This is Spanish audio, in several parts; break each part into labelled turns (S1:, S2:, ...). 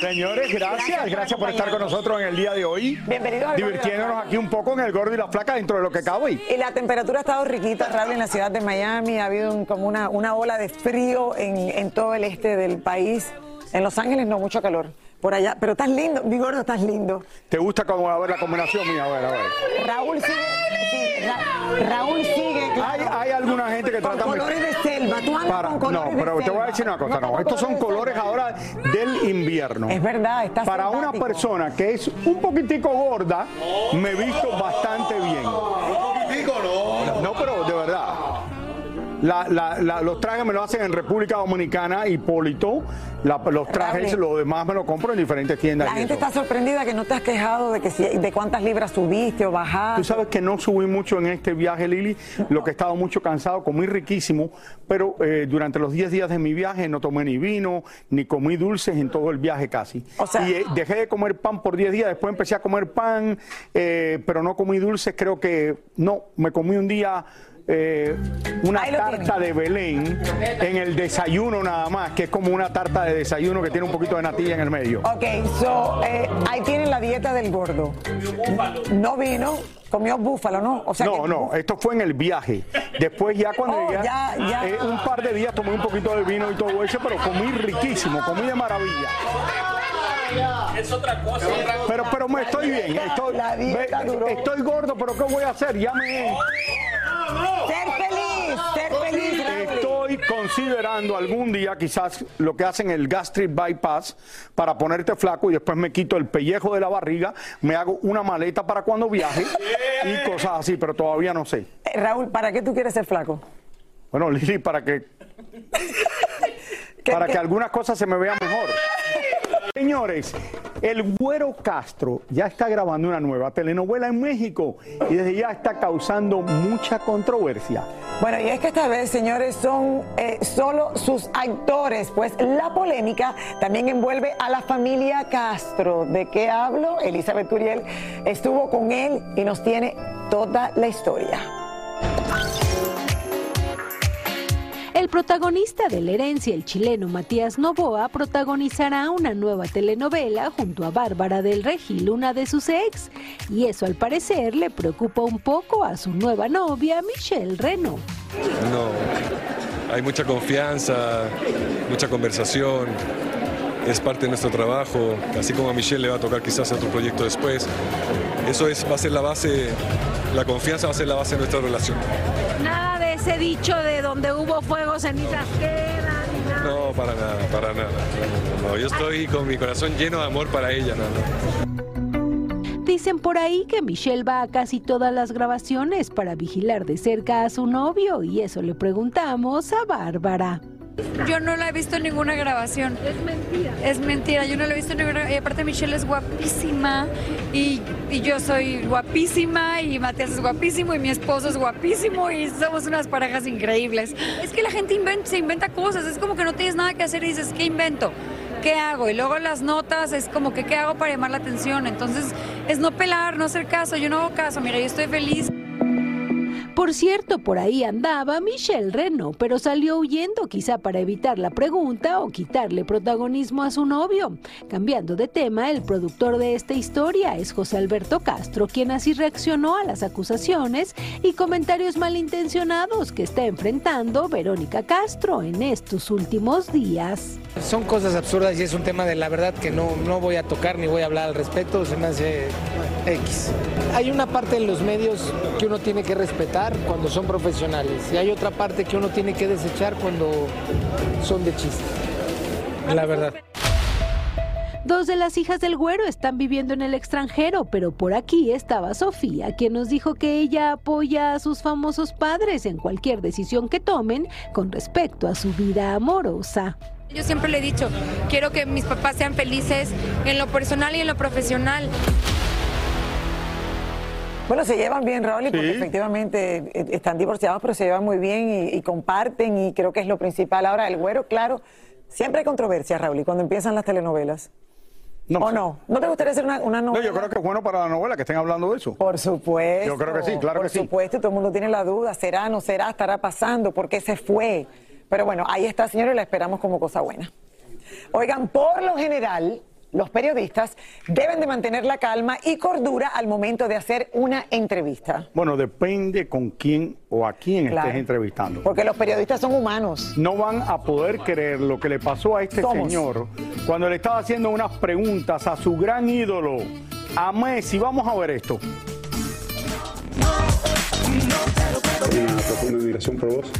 S1: Señores, gracias, gracias por estar con nosotros en el día de hoy.
S2: Bienvenidos al
S1: Divirtiéndonos aquí un poco en el gordo y la flaca dentro de lo que cabe.
S2: Y la temperatura ha estado riquita, Raúl, en la ciudad de Miami. Ha habido un- como una, una ola de frío en, en todo el este del país. En Los Ángeles no, mucho calor. Por allá, pero estás lindo, mi gordo, estás lindo.
S1: ¿Te gusta cómo a ver la combinación mía? A ver, a ver.
S2: Raúl sigue, sí, Ra- Raúl sigue,
S1: Hay,
S2: claro.
S1: hay alguna gente que trata de-
S2: colores de selva, tú andas
S1: Para,
S2: con
S1: no,
S2: de
S1: pero te voy a decir una cosa, no, estos son colores
S2: de
S1: ahora del invierno.
S2: Es verdad, está
S1: Para una persona que es un poquitico gorda, me he visto bastante bien. No, pero de verdad. La- la- la- los trajes me lo hacen en República Dominicana, Hipólito. La- los trajes, lo demás me lo compro en diferentes tiendas.
S2: La gente
S1: eso.
S2: está sorprendida que no te has quejado de que si, de cuántas libras subiste o
S1: Tú
S2: bajaste.
S1: sabes que no subí mucho en este viaje, Lili. Lo que he estado mucho cansado, comí riquísimo, pero eh, durante los 10 días de mi viaje no tomé ni vino, ni comí dulces en todo el viaje casi.
S2: O sea-
S1: y eh, dejé de comer pan por 10 días, después empecé a comer pan, eh, pero no comí dulces, creo que no, me comí un día... eh, una tarta
S2: tienen.
S1: de Belén en el desayuno nada más, que es como una tarta de desayuno que tiene un poquito de natilla en el medio.
S2: Ok, so, eh, ahí tienen la dieta del gordo. No vino, comió búfalo, ¿no? O sea
S1: No,
S2: que-
S1: no, esto fue en el viaje. Después ya cuando
S2: Oh,
S1: llegué,
S2: ya, ya.
S1: eh, un par de días tomé un poquito de vino y todo eso, pero comí riquísimo, comí de maravilla. Pero, pero me estoy bien, estoy, estoy gordo, pero ¿qué voy a hacer? Ya me
S2: Ser feliz, ser feliz. Raúl.
S1: estoy considerando algún día quizás lo que hacen el gastric bypass para ponerte flaco y después me quito el pellejo de la barriga, me hago una maleta para cuando viaje y cosas así, pero todavía no sé.
S2: Eh, Raúl, ¿para qué tú quieres ser flaco?
S1: Bueno, Lili, para que
S2: ¿Qué-
S1: para
S2: qué-
S1: que algunas cosas se me vean mejor. Señores, el Güero Castro ya está grabando una nueva telenovela en México y desde ya está causando mucha controversia.
S2: Bueno, y es que esta vez, señores, son eh, solo sus actores, pues la polémica también envuelve a la familia Castro. ¿De qué hablo? Elizabeth Curiel estuvo con él y nos tiene toda la historia.
S3: El protagonista de La herencia, el chileno Matías Novoa, protagonizará una nueva telenovela junto a Bárbara del Regil, una de sus ex. Y eso al parecer le preocupa un poco a su nueva novia, Michelle Reno.
S4: No, hay mucha confianza, mucha conversación, es parte de nuestro trabajo, así como a Michelle le va a tocar quizás otro proyecto después. Eso es, va a ser la base, la confianza va a ser la base de nuestra relación.
S3: Ese dicho de donde hubo fuego, cenizas quedan. ni nada.
S4: No, para nada, para nada. No, no, no, yo estoy con mi corazón lleno de amor para ella.
S3: Dicen por ahí que Michelle va a casi todas las grabaciones para vigilar de cerca a su novio y eso le preguntamos a Bárbara.
S5: Yo no la he visto en ninguna grabación.
S3: Es mentira.
S5: Es mentira, yo no la he visto en ninguna. Y aparte, Michelle es guapísima. Y, y yo soy guapísima. Y Matías es guapísimo. Y mi esposo es guapísimo. Y somos unas parejas increíbles. Es que la gente inventa, se inventa cosas. Es como que no tienes nada que hacer y dices, ¿qué invento? ¿Qué hago? Y luego las notas es como que, ¿qué hago para llamar la atención? Entonces, es no pelar, no hacer caso. Yo no hago caso. Mira, yo estoy feliz.
S3: Por cierto, por ahí andaba Michelle Reno, pero salió huyendo quizá para evitar la pregunta o quitarle protagonismo a su novio. Cambiando de tema, el productor de esta historia es José Alberto Castro, quien así reaccionó a las acusaciones y comentarios malintencionados que está enfrentando Verónica Castro en estos últimos días.
S6: Son cosas absurdas y es un tema de la verdad que no, no voy a tocar ni voy a hablar al respecto, se me hace X. Hay una parte en los medios que uno tiene que respetar cuando son profesionales y hay otra parte que uno tiene que desechar cuando son de chiste. La verdad.
S3: Dos de las hijas del güero están viviendo en el extranjero, pero por aquí estaba Sofía, quien nos dijo que ella apoya a sus famosos padres en cualquier decisión que tomen con respecto a su vida amorosa.
S5: Yo siempre le he dicho, quiero que mis papás sean felices en lo personal y en lo profesional.
S2: Bueno, se llevan bien, Raúl, porque efectivamente eh, están divorciados, pero se llevan muy bien y, y, comparten y creo que es lo principal. Ahora, el güero, claro, siempre hay controversia, Raúl, y cuando empiezan las telenovelas. No, ¿O no? ¿No te gustaría hacer una, una, novela?
S1: No, yo creo que es bueno para la novela que estén hablando de eso.
S2: Por supuesto.
S1: Yo creo que sí, claro que sí.
S2: Por supuesto, todo el mundo tiene la duda, será, no será, estará pasando, por qué se fue. Pero bueno, ahí está, señores, la esperamos como cosa buena. Oigan, por lo general, los periodistas deben de mantener la calma y cordura al momento de hacer una entrevista.
S1: Bueno, depende con quién o a quién estés entrevistando.
S2: Porque los periodistas son humanos.
S1: No van a poder creer lo que le pasó a este señor cuando le estaba haciendo unas preguntas a su gran ídolo, a Messi. Vamos a ver esto.
S7: Una profunda admiración por vos.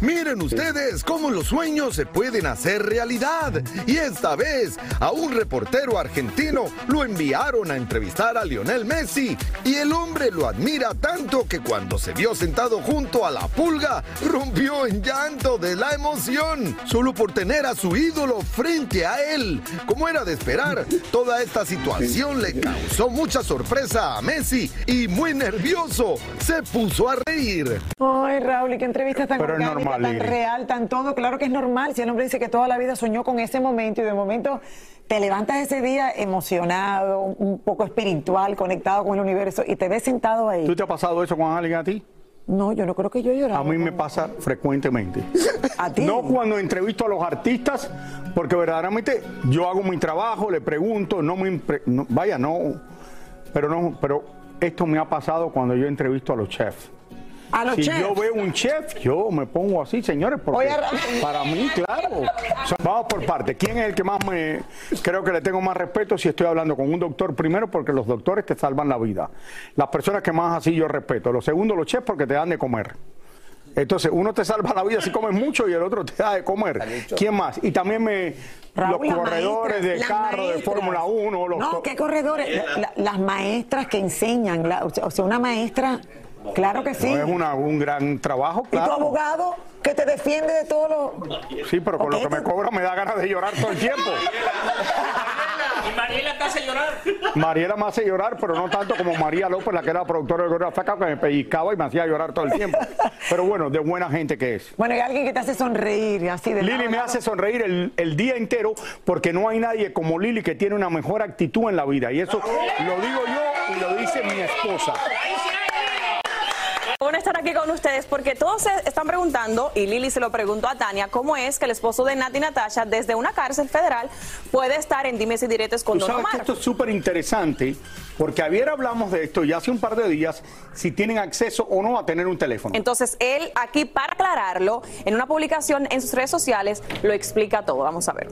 S8: Miren ustedes cómo los sueños se pueden hacer realidad. Y esta vez a un reportero argentino lo enviaron a entrevistar a Lionel Messi. Y el hombre lo admira tanto que cuando se vio sentado junto a la pulga, rompió en llanto de la emoción. Solo por tener a su ídolo frente a él. Como era de esperar, toda esta situación le causó mucha sorpresa a Messi y muy nervioso se puso a reír.
S2: Ay, Raúl, ¿y qué entrevista tan
S1: Pero normal,
S2: tan
S1: Lili.
S2: real, tan todo? Claro que es normal. Si el hombre dice que toda la vida soñó con ese momento y de momento te levantas ese día emocionado, un poco espiritual, conectado con el universo y te ves sentado ahí.
S1: ¿Tú te ha pasado eso con alguien a ti?
S2: No, yo no creo que yo he llorado.
S1: A mí me pasa frecuentemente.
S2: ¿A ti?
S1: No cuando entrevisto a los artistas, porque verdaderamente yo hago mi trabajo, le pregunto, no me impre- no, vaya, no, pero no, pero esto me ha pasado cuando yo entrevisto a los chefs.
S2: A los
S1: si
S2: chefs.
S1: yo veo un chef, yo me pongo así, señores, porque
S2: Oye,
S1: para mí, claro. O sea, vamos por parte. ¿Quién es el que más me creo que le tengo más respeto si estoy hablando con un doctor primero porque los doctores te salvan la vida? Las personas que más así yo respeto. Lo segundo, los chefs porque te dan de comer. Entonces, uno te salva la vida si comes mucho y el otro te da de comer. ¿Quién más? Y también me
S2: Raúl,
S1: los corredores
S2: maestras,
S1: de carro de. Fórmula 1, los
S2: No, ¿qué corredores? La- la- las maestras que enseñan, la- o sea, una maestra, claro que sí.
S1: No es una- un gran trabajo,
S2: ¿Y tu
S1: claro.
S2: abogado que te defiende de todo lo...
S1: Sí, pero con lo que me cobra me da ganas de llorar todo el tiempo.
S9: Y Mariela te hace llorar.
S1: Mariela me hace llorar, pero no tanto como María López, la que era productora de Gorilla Flaca, que me pellizcaba y me hacía llorar todo el tiempo. Pero bueno, de buena gente que es.
S2: Bueno, y alguien que te hace sonreír, así de
S1: Lili
S2: a
S1: me
S2: lado.
S1: hace sonreír el, el día entero porque no hay nadie como Lili que tiene una mejor actitud en la vida. Y eso lo digo yo y lo dice mi esposa.
S10: Bueno, estar aquí con ustedes porque todos se están preguntando, y Lili se lo preguntó a Tania, cómo es que el esposo de Nati Natasha, desde una cárcel federal, puede estar en dimes y diretes con Don
S1: sabes que
S10: Omar.
S1: esto es súper interesante porque ayer hablamos de esto y hace un par de días si tienen acceso o no a tener un teléfono.
S10: Entonces, él aquí, para aclararlo, en una publicación en sus redes sociales, lo explica todo. Vamos a ver.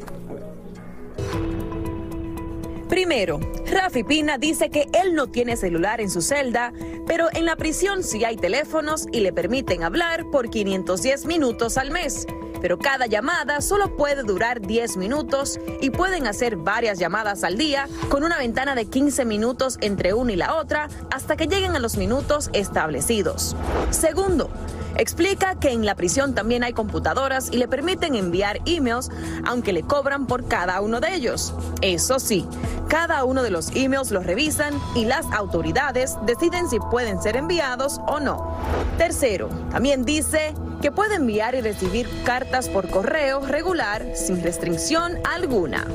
S11: Primero, Rafi Pina dice que él no tiene celular en su celda, pero en la prisión sí hay teléfonos y le permiten hablar por 510 minutos al mes. Pero cada llamada solo puede durar 10 minutos y pueden hacer varias llamadas al día con una ventana de 15 minutos entre una y la otra hasta que lleguen a los minutos establecidos. Segundo, Explica que en la prisión también hay computadoras y le permiten enviar emails, aunque le cobran por cada uno de ellos. Eso sí, cada uno de los emails los revisan y las autoridades deciden si pueden ser enviados o no. Tercero, también dice que puede enviar y recibir cartas por correo regular sin restricción alguna.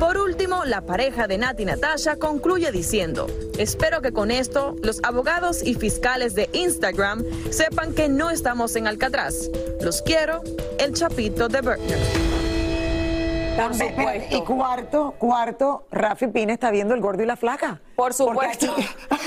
S11: Por último, la pareja de Nati Natasha concluye diciendo, espero que con esto los abogados y fiscales de Instagram sepan que no estamos en Alcatraz. Los quiero, el chapito de Bertner.
S2: También, espera, Y cuarto, cuarto, Rafi Pina está viendo el gordo y la flaca.
S10: Por supuesto.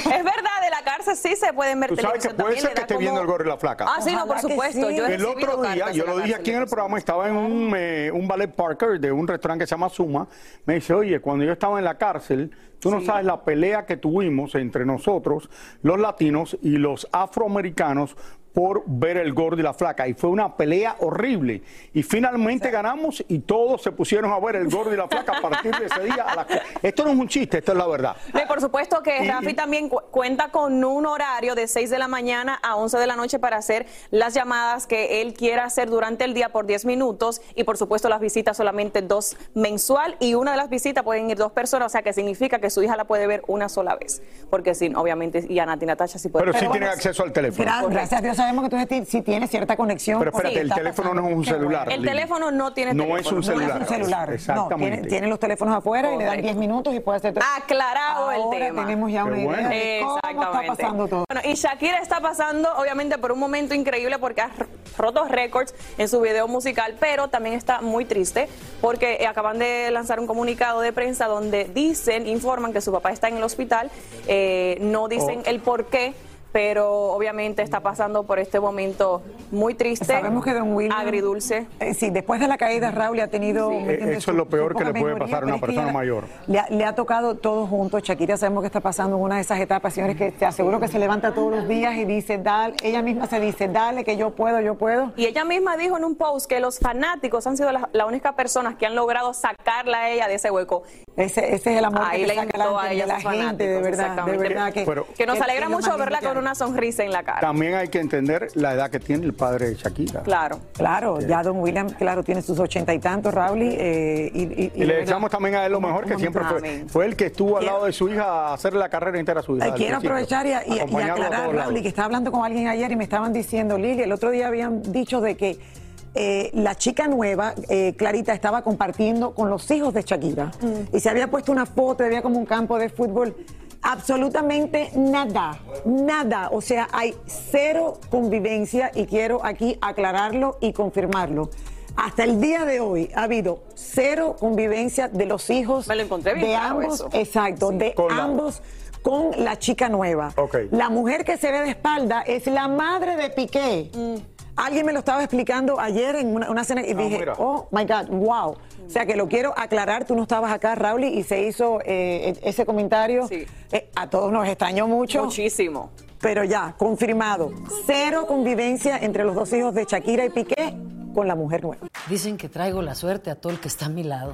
S10: Es verdad, de la cárcel sí se pueden ver
S1: Tú sabes que puede
S10: también,
S1: ser que esté
S10: como-
S1: viendo el gorro y la flaca.
S10: Ah, sí, no, por supuesto.
S2: sí.
S10: Yo
S1: El otro día, yo lo dije aquí en el programa, estaba en un, eh, un ballet parker de un restaurante que se llama Suma. Me dice, oye, cuando yo estaba en la cárcel, tú no sabes la pelea que tuvimos entre nosotros, los latinos y los afroamericanos, por ver el gordo y la flaca. Y fue una pelea horrible. Y finalmente ganamos y todos se pusieron a ver el gordo y la flaca a partir de ese día. A las cu- Esto no es un chiste, esto es la verdad.
S10: Y por supuesto que
S1: Y-
S10: Rafi también cu- cuenta con un horario de 6 de la mañana a 11 de la noche para hacer las llamadas que él quiera hacer durante el día por 10 minutos y por supuesto las visitas solamente dos mensual y una de las visitas pueden ir dos personas, o sea que significa que su hija la puede ver una sola vez, porque sí, obviamente, y a Nati Natasha sí puede
S1: Pero sí tienen acceso al teléfono.
S2: Gra- Gracias a Dios sabemos que tú sí- sí tienes cierta conexión.
S1: Pero espérate,
S2: Sí,
S1: el teléfono
S2: pasando.
S1: no es un celular.
S10: El
S1: Lili.
S10: teléfono no tiene
S1: No
S10: teléfono.
S1: es un
S2: No es
S1: celular.
S2: un celular. No,
S1: Exactamente.
S2: tiene, tiene los teléfonos afuera y le dan
S10: Correcto.
S2: 10 minutos y puede hacer todo.
S10: Aclarado el tema.
S2: tenemos ya una idea
S1: bueno.
S2: de cómo está pasando todo.
S10: Bueno, y Shakira está pasando, obviamente, por un momento increíble porque ha roto récords en su video musical, pero también está muy triste porque acaban de lanzar un comunicado de prensa donde dicen, informan que su papá está en el hospital, eh, no dicen
S2: Oh.
S10: el por qué. Pero obviamente está pasando por este momento muy triste,
S2: Sabemos que Don William,
S10: agridulce.
S2: eh, sí, después de la caída, Raúl ha tenido. ¿me entiendes?
S1: Eh, eso es lo peor que le puede
S2: mejoría,
S1: pasar a una persona mayor.
S2: Le ha, le ha tocado todo junto. Shakira sabemos que está pasando en una de esas etapas, señores, que te aseguro que se levanta todos los días y dice, dale, ella misma se dice, dale, que yo puedo, yo puedo.
S10: Y ella misma dijo en un post que los fanáticos han sido las la únicas personas que han logrado sacarla a ella de ese hueco.
S2: Ese, ese es el amor
S10: Ahí
S2: que
S10: le invitó a ella
S2: de la gente, de verdad, de
S10: exactamente.
S2: verdad. Que,
S1: Pero-
S10: Que nos alegra
S2: que
S10: mucho verla con una sonrisa en la cara.
S1: También hay que entender la edad que tiene el padre de Shakira.
S10: Claro.
S2: Claro, ya Don William, claro, tiene sus ochenta y tantos, Raúl, y, eh, y, y-
S1: Y le deseamos también a él lo mejor, que siempre fue, fue el que estuvo al
S2: Quiero-
S1: lado de su hija a hacerle la carrera entera a su hija. Al
S2: quiero aprovechar y, aclarar. Raúl, y que estaba hablando con alguien ayer y me estaban diciendo, Lili, el otro día habían dicho de que eh, la chica nueva, eh, Clarita, estaba compartiendo con los hijos de Shakira
S10: Mm.
S2: y se había puesto una foto, había como un campo de fútbol. Absolutamente nada, nada. O sea, hay cero convivencia y quiero aquí aclararlo y confirmarlo. Hasta el día de hoy ha habido cero convivencia de los hijos
S10: Me lo encontré bien
S2: de
S10: claro
S2: ambos,
S10: eso.
S2: exacto, de
S1: Con la-
S2: ambos con la chica nueva. La mujer que se ve de espalda es la madre de Piqué. Alguien me lo estaba explicando ayer en una, una cena y dije,
S1: mira.
S2: oh my God, wow. O sea que lo quiero aclarar, tú no estabas acá, Raúl, y se hizo eh, e- ese comentario.
S10: Sí.
S2: Eh, a todos nos extrañó mucho.
S10: Muchísimo.
S2: Pero ya, confirmado. Cero convivencia entre los dos hijos de Shakira y Piqué con la mujer nueva.
S12: Dicen que traigo la suerte a todo el que está a mi lado.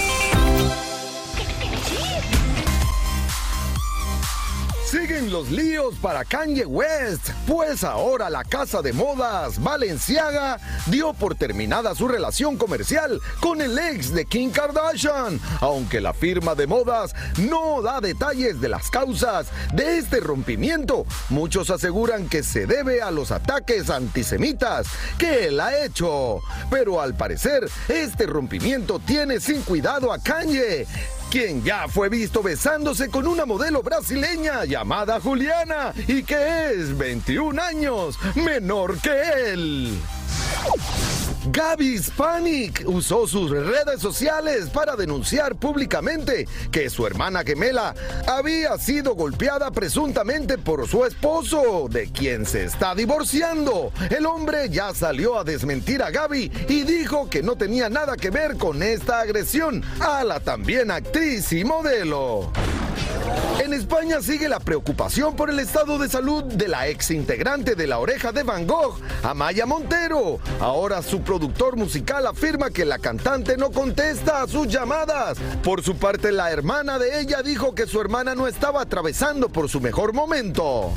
S8: Siguen los líos para Kanye West, pues ahora la casa de modas Balenciaga dio por terminada su relación comercial con el ex de Kim Kardashian, aunque la firma de modas no da detalles de las causas de este rompimiento. Muchos aseguran que se debe a los ataques antisemitas que él ha hecho, pero al parecer este rompimiento tiene sin cuidado a Kanye quien ya fue visto besándose con una modelo brasileña llamada Juliana y que es 21 años menor que él. Gaby Spanik usó sus redes sociales para denunciar públicamente que su hermana gemela había sido golpeada presuntamente por su esposo, de quien se está divorciando. El hombre ya salió a desmentir a Gaby y dijo que no tenía nada que ver con esta agresión a la también actriz y modelo. En España sigue la preocupación por el estado de salud de la ex integrante de La Oreja de Van Gogh, Amaya Montero. Ahora su productor musical afirma que la cantante no contesta a sus llamadas. Por su parte, la hermana de ella dijo que su hermana no estaba atravesando por su mejor momento.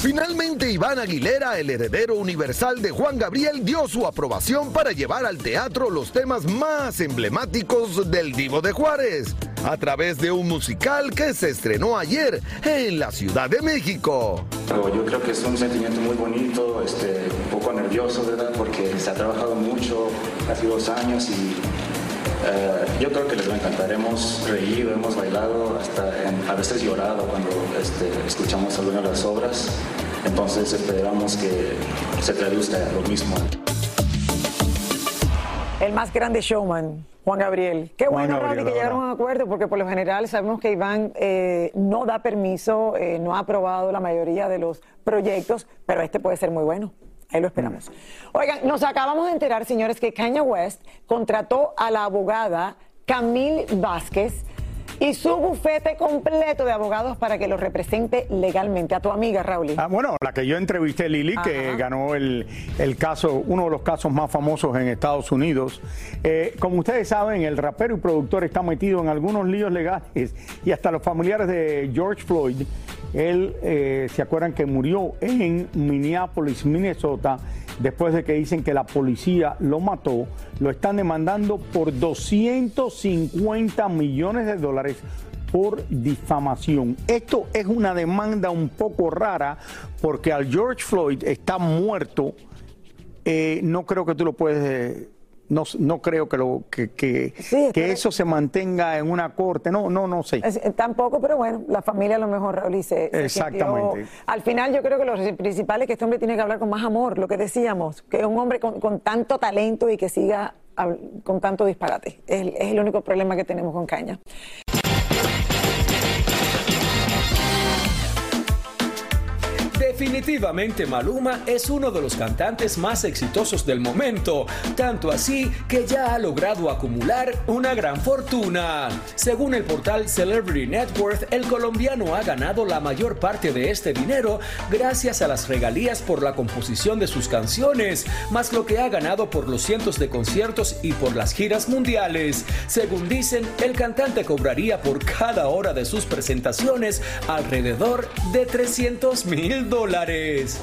S8: Finalmente, Iván Aguilera, el heredero universal de Juan Gabriel, dio su aprobación para llevar al teatro los temas más emblemáticos del Divo de Juárez, a través de un musical que se estrenó ayer en la Ciudad de México.
S13: Yo creo que es un sentimiento muy bonito, este, un poco nervioso, ¿verdad? Porque se ha trabajado mucho, casi dos años y Eh, yo creo que les va a encantar. Hemos reído, hemos bailado, hasta en- a veces llorado cuando este, escuchamos algunas de las obras. Entonces esperamos que se traduzca lo mismo.
S2: El más grande showman, Juan Gabriel. Qué
S1: Juan
S2: bueno,
S1: Gabriel,
S2: que llegaron a un acuerdo, porque por lo general sabemos que Iván eh, no da permiso, eh, no ha aprobado la mayoría de los proyectos, pero este puede ser muy bueno. Ahí lo esperamos. Oigan, nos acabamos de enterar, señores, que Kanye West contrató a la abogada Camille Vázquez y su bufete completo de abogados para que lo represente legalmente. A tu amiga, Raúl.
S1: Ah, bueno, la que yo entrevisté, Lili, que ganó el, el caso, uno de los casos más famosos en Estados Unidos. Eh, como ustedes saben, el rapero y productor está metido en algunos líos legales y hasta los familiares de George Floyd, él, eh, ¿se acuerdan que murió en Minneapolis, Minnesota? Después de que dicen que la policía lo mató, lo están demandando por 250 millones de dólares por difamación. Esto es una demanda un poco rara porque al George Floyd está muerto. eh, no creo que tú lo puedes... eh, no, no creo que, lo, que, que, que eso se mantenga en una corte. No, no, no sé.
S2: Es- eh, tampoco, pero bueno, la familia a lo mejor, Raúl, y se, se
S1: Exactamente.
S2: sintió- Al final yo creo que lo principal es que este hombre tiene que hablar con más amor, lo que decíamos, que es un hombre con, con tanto talento y que siga con tanto disparate. Es, es el único problema que tenemos con Caña.
S14: Definitivamente Maluma es uno de los cantantes más exitosos del momento, tanto así que ya ha logrado acumular una gran fortuna. Según el portal Celebrity Net Worth, el colombiano ha ganado la mayor parte de este dinero gracias a las regalías por la composición de sus canciones, más lo que ha ganado por los cientos de conciertos y por las giras mundiales. Según dicen, el cantante cobraría por cada hora de sus presentaciones alrededor de 300 mil dólares dólares.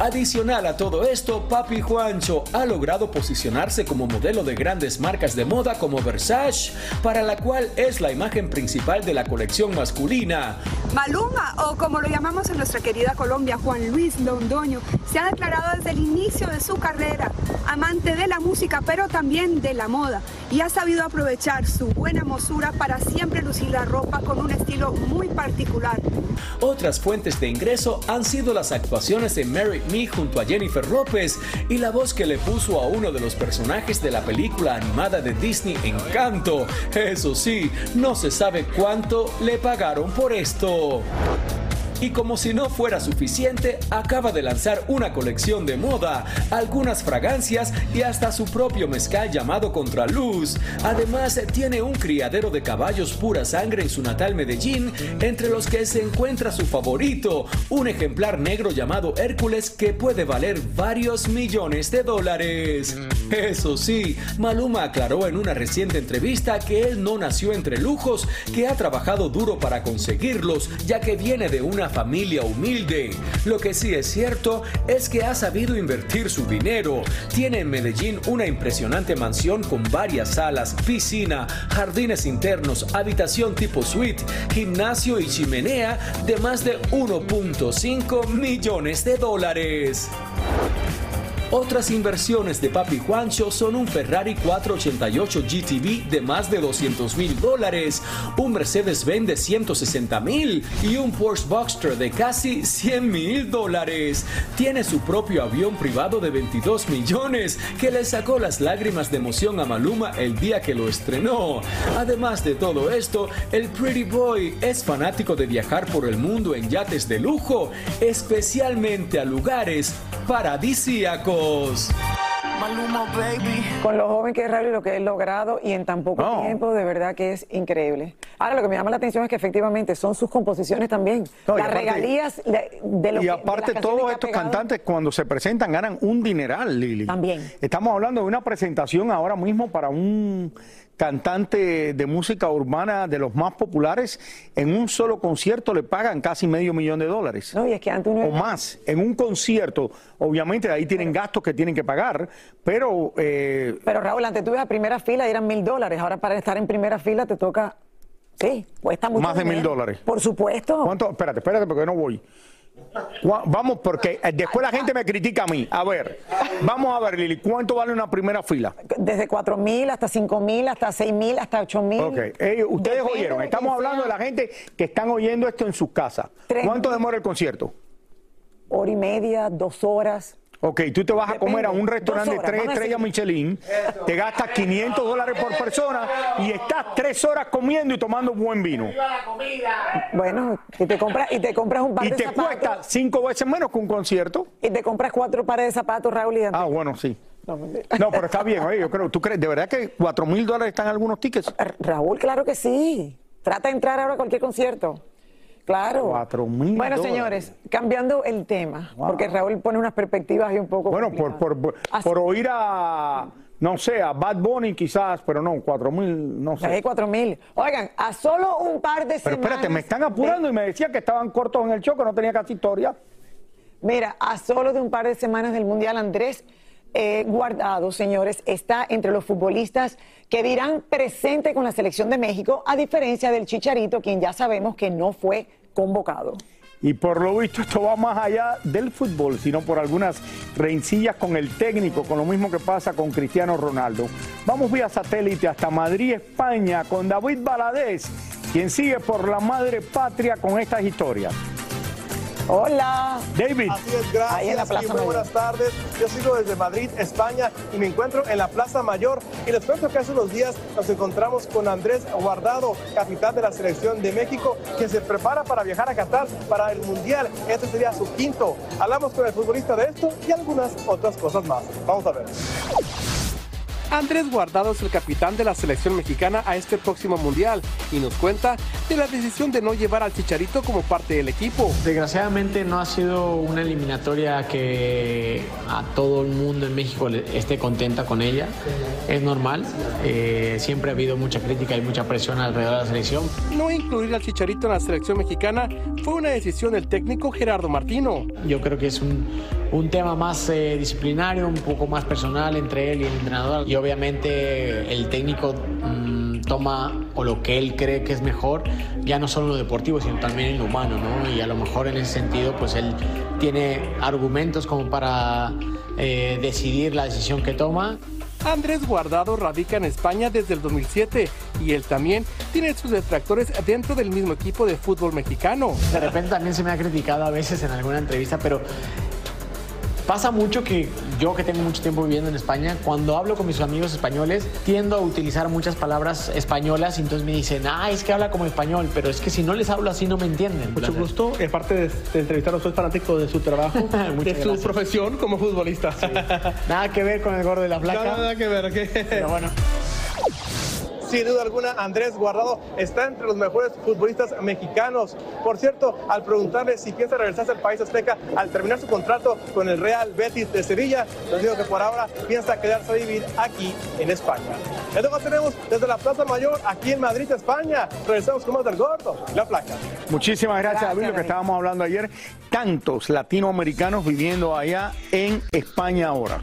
S14: Adicional a todo esto, Papi Juancho ha logrado posicionarse como modelo de grandes marcas de moda como Versace, para la cual es la imagen principal de la colección masculina.
S15: Maluma, o como lo llamamos en nuestra querida Colombia, Juan Luis Londoño, se ha declarado desde el inicio de su carrera amante de la música, pero también de la moda, y ha sabido aprovechar su buena mosura para siempre lucir la ropa con un estilo muy particular.
S14: Otras fuentes de ingreso han sido las actuaciones en Marry Junto a Jennifer López y la voz que le puso a uno de los personajes de la película animada de Disney Encanto. Eso sí, no se sabe cuánto le pagaron por esto. Y como si no fuera suficiente, acaba de lanzar una colección de moda, algunas fragancias y hasta su propio mezcal llamado Contraluz. Además, tiene un criadero de caballos pura sangre en su natal Medellín, entre los que se encuentra su favorito, un ejemplar negro llamado Hércules que puede valer varios millones de dólares. Eso sí, Maluma aclaró en una reciente entrevista que él no nació entre lujos, que ha trabajado duro para conseguirlos, ya que viene de una familia humilde. Lo que sí es cierto es que ha sabido invertir su dinero. Tiene en Medellín una impresionante mansión con varias salas, piscina, jardines internos, habitación tipo suite, gimnasio y chimenea de más de 1.5 millones de dólares. Otras inversiones de Papi Juancho son un Ferrari 488 GTV de más de 200 mil dólares, un Mercedes-Benz de 160 mil y un Porsche Boxster de casi 100 mil dólares. Tiene su propio avión privado de 22 millones que le sacó las lágrimas de emoción a Maluma el día que lo estrenó. Además de todo esto, el Pretty Boy es fanático de viajar por el mundo en yates de lujo, especialmente a lugares paradisíacos.
S2: Con lo joven que es Raúl y lo que he logrado y en tan poco tiempo, de verdad que es increíble. Ahora, lo que me llama la atención es que efectivamente son sus composiciones también.
S1: No,
S2: Las
S1: aparte-
S2: regalías de, de lo
S1: y
S2: de
S1: aparte todos estos cantantes cuando se presentan ganan un dineral, Lili.
S2: También.
S1: Estamos hablando de una presentación ahora mismo para un cantante de música urbana de los más populares. En un solo concierto le pagan casi medio millón de dólares.
S2: No, y es que antes uno
S1: O más. En un concierto, obviamente ahí tienen gastos que tienen que pagar, pero... eh,
S2: Pero Raúl, antes tú ibas a primera fila y eran mil dólares. Ahora para estar en primera fila te toca. Sí, cuesta mucho.
S1: más de mil dólares.
S2: Por supuesto.
S1: ¿Cuánto? Espérate, espérate, porque no voy. Vamos, porque eh, después la gente me critica a mí. A ver, vamos a ver, Lili, ¿cuánto vale una primera fila?
S2: Desde 4 mil hasta 5 mil, hasta 6 mil, hasta 8 mil.
S1: Ok, eh, ustedes
S2: Depende
S1: oyeron, estamos hablando de la gente que están oyendo esto en sus casas. ¿Cuánto demora el concierto?
S2: Hora y media, dos horas.
S1: Ok, tú te vas a comer a un restaurante de tres estrellas Michelin, te gastas 500 dólares por persona y estás tres horas comiendo y tomando buen vino.
S2: Bueno, y te compras, y te compras un par
S1: Y
S2: de
S1: te
S2: zapatos.
S1: cuesta cinco veces menos que un concierto.
S2: Y te compras cuatro pares de zapatos, Raúl. Y
S1: Ah, bueno, sí. No, pero está bien, oye, yo creo, ¿tú crees, de verdad que cuatro mil dólares están algunos tickets?
S2: Raúl, claro que sí. Trata de entrar ahora a cualquier concierto. Claro.
S1: Cuatro mil
S2: Bueno,
S1: dólares.
S2: señores, cambiando el tema, porque Raúl pone unas perspectivas ahí un poco.
S1: Bueno, por, por, por, oír a, no sé, a Bad Bunny quizás, pero no, cuatro mil, no sé.
S2: cuatro mil. Oigan, a solo un par de
S1: Pero
S2: semanas.
S1: espérate, me están apurando y me decía que estaban cortos en el choque, no tenía casi historia.
S2: Mira, a solo de un par de semanas del Mundial, Andrés eh, Guardado, señores, está entre los futbolistas que dirán presente con la selección de México, a diferencia del Chicharito, quien ya sabemos que no fue convocado.
S1: Y por lo visto esto va más allá del fútbol, sino por algunas rencillas con el técnico, con lo mismo que pasa con Cristiano Ronaldo. Vamos vía satélite hasta Madrid, España, con David Baladés, quien sigue por la madre patria con estas historias.
S2: Hola.
S1: David.
S16: Así es, gracias.
S2: Ahí en la Plaza
S16: y muy buenas tardes. Yo sigo desde Madrid, España, y me encuentro en la Plaza Mayor. Y les cuento que hace unos días nos encontramos con Andrés Guardado, capitán de la selección de México, que se prepara para viajar a Qatar para el Mundial. Este sería su quinto. Hablamos con el futbolista de esto y algunas otras cosas más. Vamos a ver. Andrés Guardado es el capitán de la selección mexicana a este próximo mundial y nos cuenta de la decisión de no llevar al Chicharito como parte del equipo.
S17: Desgraciadamente no ha sido una eliminatoria que a todo el mundo en México esté contenta con ella. Es normal. eh, siempre ha habido mucha crítica y mucha presión alrededor de la selección.
S16: No incluir al Chicharito en la selección mexicana fue una decisión del técnico Gerardo Martino.
S17: Yo creo que es un, un tema más eh, disciplinario, un poco más personal entre él y el entrenador. Y obviamente el técnico mm, toma o lo que él cree que es mejor, ya no solo en lo deportivo, sino también en lo humano, ¿no? Y a lo mejor en ese sentido, pues él tiene argumentos como para eh, decidir la decisión que toma.
S16: Andrés Guardado radica en España desde el 2007 y él también tiene sus detractores dentro del mismo equipo de fútbol mexicano.
S17: De repente también se me ha criticado a veces en alguna entrevista, pero pasa mucho que yo que tengo mucho tiempo viviendo en España, cuando hablo con mis amigos españoles, tiendo a utilizar muchas palabras españolas y entonces me dicen, ah, es que habla como español, pero es que si no les hablo así no me entienden.
S16: Mucho gusto, aparte de, de entrevistarlo, soy fanático de su trabajo, de su
S17: gracias.
S16: profesión como futbolista.
S17: Nada que ver con el gordo de la placa.
S16: Nada, nada que ver, ¿qué?
S17: Pero bueno.
S16: Sin duda alguna, Andrés Guardado está entre los mejores futbolistas mexicanos. Por cierto, al preguntarle si piensa regresarse al país azteca al terminar su contrato con el Real Betis de Sevilla, nos dijo que por ahora piensa quedarse a vivir aquí en España. Es lo que tenemos desde la Plaza Mayor, aquí en Madrid, España. Regresamos con más del gordo, la placa.
S1: Muchísimas gracias,
S2: Gracias,
S1: David, lo que estábamos hablando ayer. Tantos latinoamericanos viviendo allá en España ahora.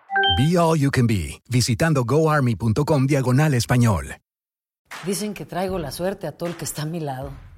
S18: Be All You Can Be, visitando goarmy.com diagonal español.
S12: Dicen que traigo la suerte a todo el que está a mi lado.